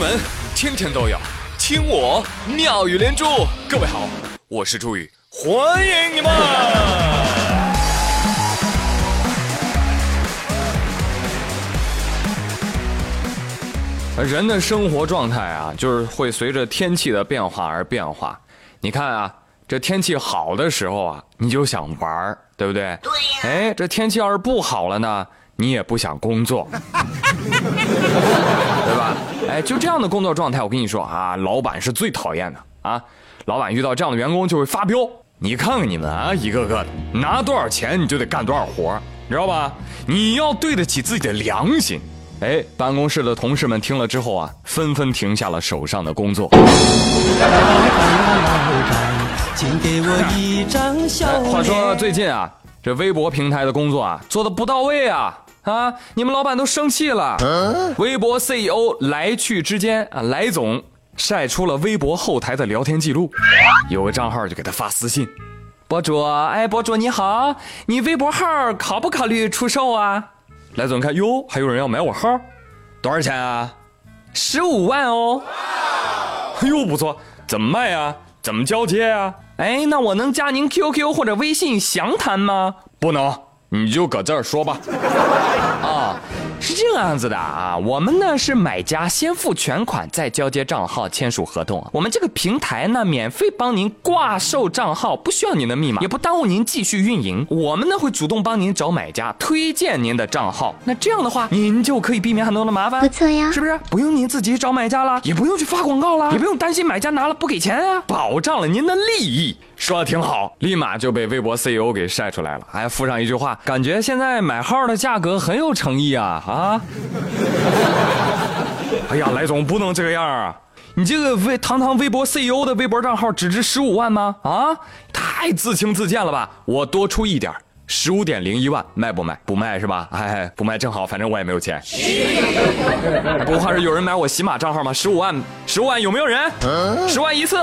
闻天天都有，听我妙语连珠。各位好，我是朱宇，欢迎你们。人的生活状态啊，就是会随着天气的变化而变化。你看啊，这天气好的时候啊，你就想玩儿，对不对？对呀哎，这天气要是不好了呢，你也不想工作？哎，就这样的工作状态，我跟你说啊，老板是最讨厌的啊。老板遇到这样的员工就会发飙。你看看你们啊，一个个的拿多少钱你就得干多少活，你知道吧？你要对得起自己的良心。哎，办公室的同事们听了之后啊，纷纷停下了手上的工作。请给我一张笑哎，脸。话说最近啊，这微博平台的工作啊做的不到位啊啊！你们老板都生气了。微博 CEO 来去之间啊，来总晒出了微博后台的聊天记录，有个账号就给他发私信。博主，哎，博主你好，你微博号考不考虑出售啊？来总看，哟，还有人要买我号，多少钱啊？十五万哦。哎呦，不错，怎么卖呀？怎么交接啊？哎，那我能加您 QQ 或者微信详谈吗？不能，你就搁这儿说吧。啊，是这样子的啊，我们呢是买家先付全款，再交接账号，签署合同。我们这个平台呢，免费帮您挂售账号，不需要您的密码，也不耽误您继续运营。我们呢会主动帮您找买家，推荐您的账号。那这样的话，您就可以避免很多的麻烦，不错呀是不是？不用您自己找买家了，也不用去发广告了，也不用担心买家拿了不给钱啊，保障了您的利益。说的挺好，立马就被微博 CEO 给晒出来了，还附上一句话，感觉现在买号的价格很有诚意啊啊！啊 哎呀，来总不能这个样啊！你这个微堂堂微博 CEO 的微博账号只值十五万吗？啊，太自轻自贱了吧！我多出一点十五点零一万，卖不卖？不卖是吧？哎，不卖正好，反正我也没有钱。不怕是有人买我喜马账号吗？十五万，十五万有没有人？十万一次，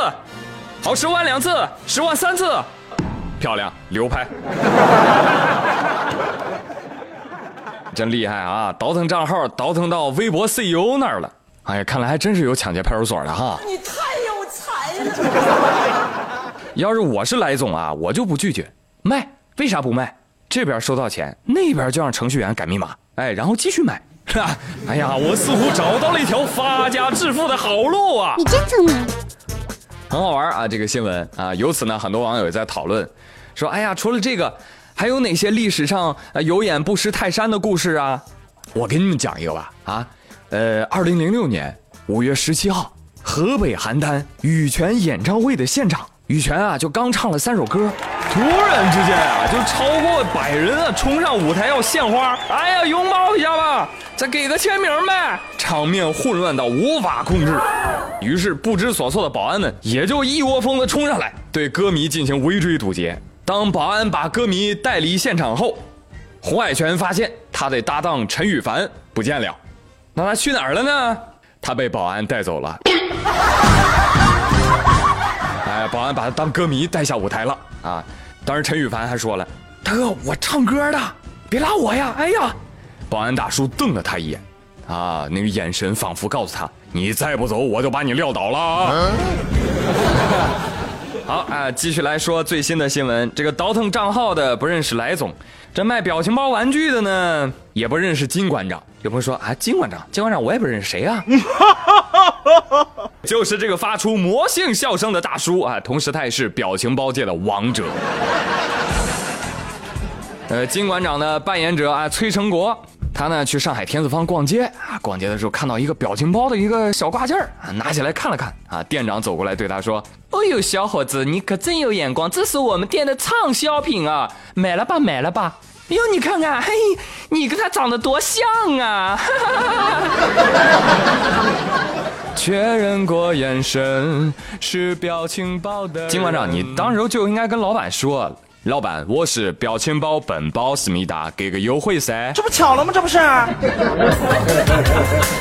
好，十万两次，十万三次，漂亮，流拍。真厉害啊！倒腾账号倒腾到微博 CEO 那儿了。哎呀，看来还真是有抢劫派出所的哈。你太有才了。要是我是来总啊，我就不拒绝卖。为啥不卖？这边收到钱，那边就让程序员改密码，哎，然后继续买。哈，哎呀，我似乎找到了一条发家致富的好路啊！你真聪明。很好玩啊，这个新闻啊，由此呢，很多网友也在讨论，说，哎呀，除了这个，还有哪些历史上呃有眼不识泰山的故事啊？我给你们讲一个吧，啊，呃，二零零六年五月十七号，河北邯郸羽泉演唱会的现场，羽泉啊就刚唱了三首歌，突然之间啊，就超过百人啊冲上舞台要献花，哎呀，拥抱一下吧，再给个签名呗，场面混乱到无法控制。于是不知所措的保安们也就一窝蜂的冲上来，对歌迷进行围追堵截。当保安把歌迷带离现场后，洪海泉发现他的搭档陈羽凡不见了，那他去哪儿了呢？他被保安带走了。哎，保安把他当歌迷带下舞台了啊！当时陈羽凡还说了：“大哥，我唱歌的，别拉我呀！”哎呀，保安大叔瞪了他一眼，啊，那个眼神仿佛告诉他：“你再不走，我就把你撂倒了啊！” 好啊，继续来说最新的新闻。这个倒腾账号的不认识来总，这卖表情包玩具的呢也不认识金馆长。有朋友说啊，金馆长，金馆长我也不认识谁啊？就是这个发出魔性笑声的大叔啊，同时他也是表情包界的王者。呃，金馆长的扮演者啊，崔成国，他呢去上海天子坊逛街啊，逛街的时候看到一个表情包的一个小挂件儿啊，拿起来看了看啊，店长走过来对他说：“哦呦，小伙子，你可真有眼光，这是我们店的畅销品啊，买了吧，买了吧。”哎呦，你看看，嘿，你跟他长得多像啊！确认过眼神是表情包的。金馆长，你当时就应该跟老板说，老板，我是表情包本包思密达，给个优惠噻。这不巧了吗？这不是？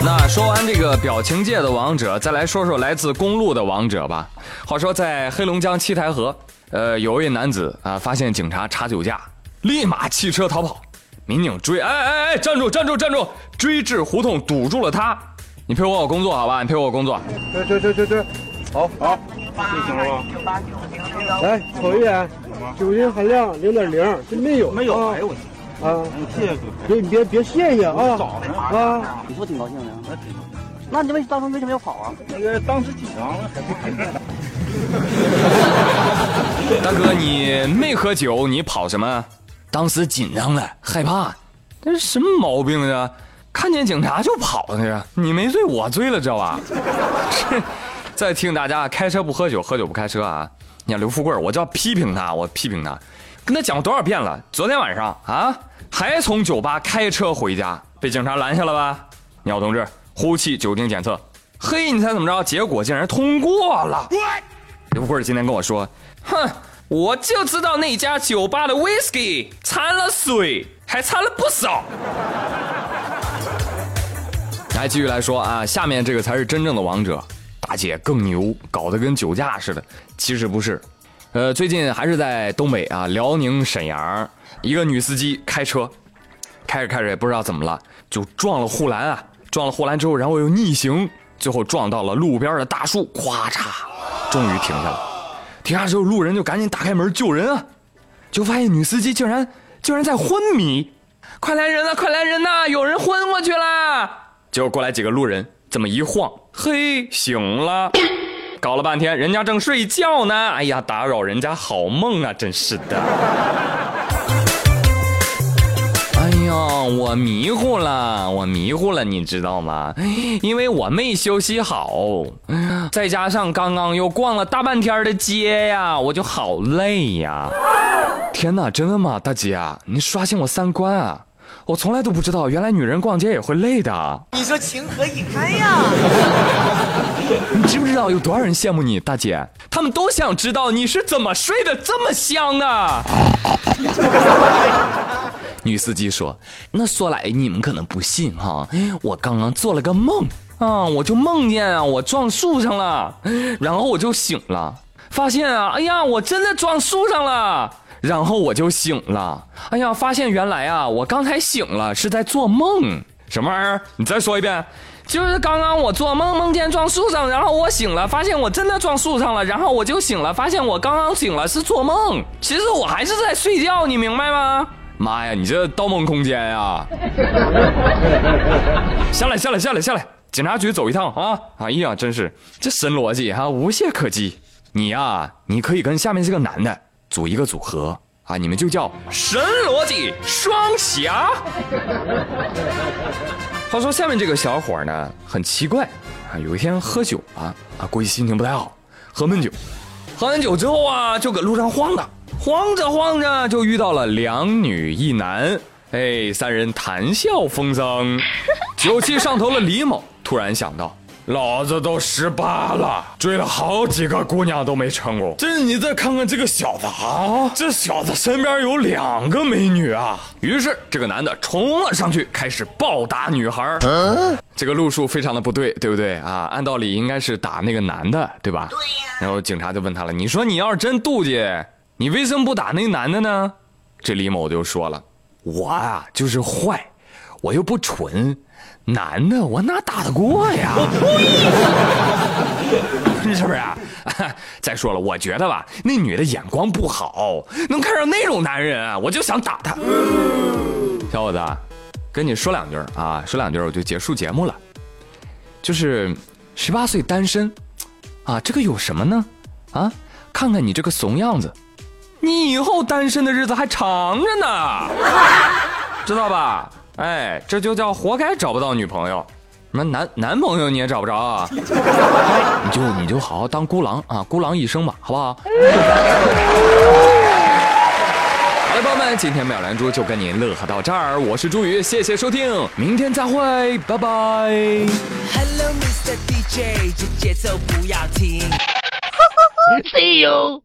那说完这个表情界的王者，再来说说来自公路的王者吧。话说在黑龙江七台河，呃，有位男子啊，发现警察查酒驾，立马弃车逃跑。民警追，哎哎哎，站住站住站住！追至胡同堵住了他，你配合我工作好吧？你配合我工作。对对对对对，好好，这行了吧？来瞅一眼，酒精含量零点零，这没有没有，啊哎呦我啊！谢谢哥。别你别别谢谢啊早啊！你说挺高兴的。那你为当初为什么要跑啊？那个当时紧张了。大哥，你没喝酒，你跑什么？当时紧张了，害怕。这是什么毛病啊？看见警察就跑那个，你没醉，我醉了，知道吧？是，再听大家开车不喝酒，喝酒不开车啊！你看刘富贵，我就要批评他，我批评他，跟他讲过多少遍了？昨天晚上啊，还从酒吧开车回家，被警察拦下了吧？鸟同志，呼气酒精检测，嘿，你猜怎么着？结果竟然通过了。刘富贵今天跟我说，哼，我就知道那家酒吧的 whisky 掺了水，还掺了不少。来，继续来说啊，下面这个才是真正的王者，大姐更牛，搞得跟酒驾似的。其实不是，呃，最近还是在东北啊，辽宁沈阳，一个女司机开车，开着开着也不知道怎么了，就撞了护栏啊，撞了护栏之后，然后又逆行，最后撞到了路边的大树，咵嚓，终于停下了。停下之后，路人就赶紧打开门救人啊，就发现女司机竟然竟然在昏迷，快来人呐，快来人呐，有人昏过去了！结果过来几个路人，这么一晃，嘿，醒了。搞了半天，人家正睡觉呢。哎呀，打扰人家好梦啊，真是的。哎呀，我迷糊了，我迷糊了，你知道吗？因为我没休息好，再加上刚刚又逛了大半天的街呀，我就好累呀。天哪，真的吗，大姐？你刷新我三观啊！我从来都不知道，原来女人逛街也会累的。你说情何以堪呀？你知不知道有多少人羡慕你，大姐？他们都想知道你是怎么睡得这么香的。女司机说：“那说来你们可能不信哈，我刚刚做了个梦啊，我就梦见啊我撞树上了，然后我就醒了，发现啊，哎呀，我真的撞树上了。”然后我就醒了，哎呀，发现原来啊，我刚才醒了是在做梦，什么玩意儿？你再说一遍。就是刚刚我做梦梦见撞树上，然后我醒了，发现我真的撞树上了，然后我就醒了，发现我刚刚醒了是做梦，其实我还是在睡觉，你明白吗？妈呀，你这《盗梦空间》呀！下来，下来，下来，下来，警察局走一趟啊！哎呀，真是这神逻辑哈、无懈可击。你呀、你可以跟下面这个男的。组一个组合。啊，你们就叫神逻辑双侠。话说下面这个小伙呢，很奇怪。啊，有一天喝酒了啊，估计心情不太好，喝闷酒，喝完酒之后啊，就搁路上晃荡，晃着晃着就遇到了两女一男，哎，三人谈笑风生，酒气上头了李某突然想到。老子都十八了，追了好几个姑娘都没成功。这你再看看这个小子啊，这小子身边有两个美女啊。于是这个男的冲了上去，开始暴打女孩。嗯、这个路数非常的不对，对不对啊？按道理应该是打那个男的，对吧？对呀。然后警察就问他了：“你说你要是真妒忌，你为什么不打那个男的呢？”这李某就说了：“我啊就是坏，我又不蠢。”男的我哪打得过呀？是不是啊？再说了，我觉得吧，那女的眼光不好，能看上那种男人，我就想打她。小伙子，跟你说两句啊，说两句我就结束节目了。就是十八岁单身，啊，这个有什么呢？啊，看看你这个怂样子，你以后单身的日子还长着呢，知道吧？哎，这就叫活该找不到女朋友，什么男男朋友你也找不着啊？你就你就好好当孤狼啊，孤狼一生吧，好不好？好了，朋友们，今天妙兰珠就跟您乐呵到这儿，我是朱宇，谢谢收听，明天再会，拜拜。Hello, Mr. DJ，这节奏不要停。See you.